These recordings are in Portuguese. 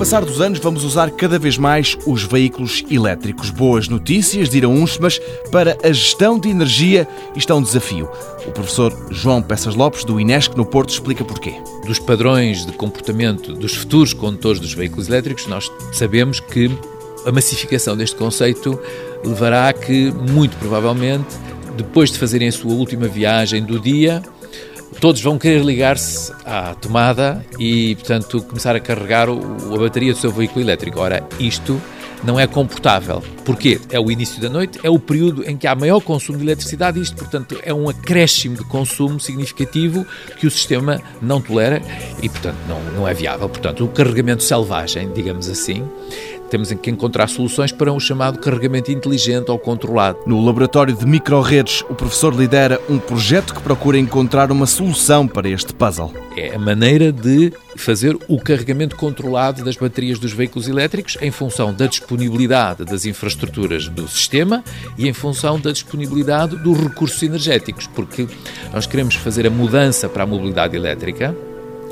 passar dos anos, vamos usar cada vez mais os veículos elétricos. Boas notícias, dirão uns, mas para a gestão de energia isto é um desafio. O professor João Peças Lopes, do Inesc no Porto, explica porquê. Dos padrões de comportamento dos futuros condutores dos veículos elétricos, nós sabemos que a massificação deste conceito levará a que, muito provavelmente, depois de fazerem a sua última viagem do dia, todos vão querer ligar-se à tomada e, portanto, começar a carregar o, a bateria do seu veículo elétrico. Ora, isto não é comportável. Porquê? É o início da noite, é o período em que há maior consumo de eletricidade e isto, portanto, é um acréscimo de consumo significativo que o sistema não tolera e, portanto, não, não é viável. Portanto, o carregamento selvagem, digamos assim, temos que encontrar soluções para um chamado carregamento inteligente ou controlado. No laboratório de microredes, o professor lidera um projeto que procura encontrar uma solução para este puzzle. É a maneira de fazer o carregamento controlado das baterias dos veículos elétricos em função da disponibilidade das infraestruturas do sistema e em função da disponibilidade dos recursos energéticos, porque nós queremos fazer a mudança para a mobilidade elétrica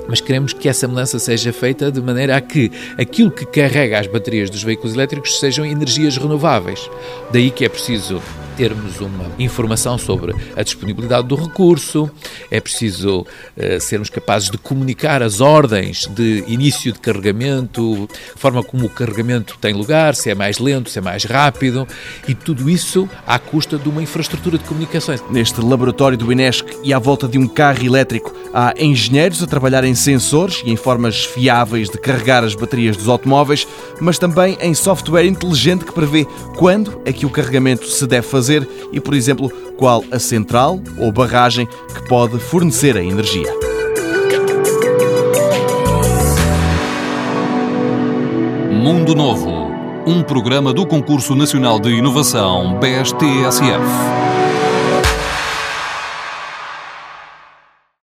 mas queremos que essa mudança seja feita de maneira a que aquilo que carrega as baterias dos veículos elétricos sejam energias renováveis. Daí que é preciso termos uma informação sobre a disponibilidade do recurso, é preciso uh, sermos capazes de comunicar as ordens de início de carregamento, a forma como o carregamento tem lugar, se é mais lento, se é mais rápido, e tudo isso à custa de uma infraestrutura de comunicações. Neste laboratório do Inesc e à volta de um carro elétrico, há engenheiros a trabalhar em sensores e em formas fiáveis de carregar as baterias dos automóveis, mas também em software inteligente que prevê quando é que o carregamento se deve fazer e, por exemplo, qual a central ou barragem que pode fornecer a energia. Mundo Novo, um programa do Concurso Nacional de Inovação BSTSF.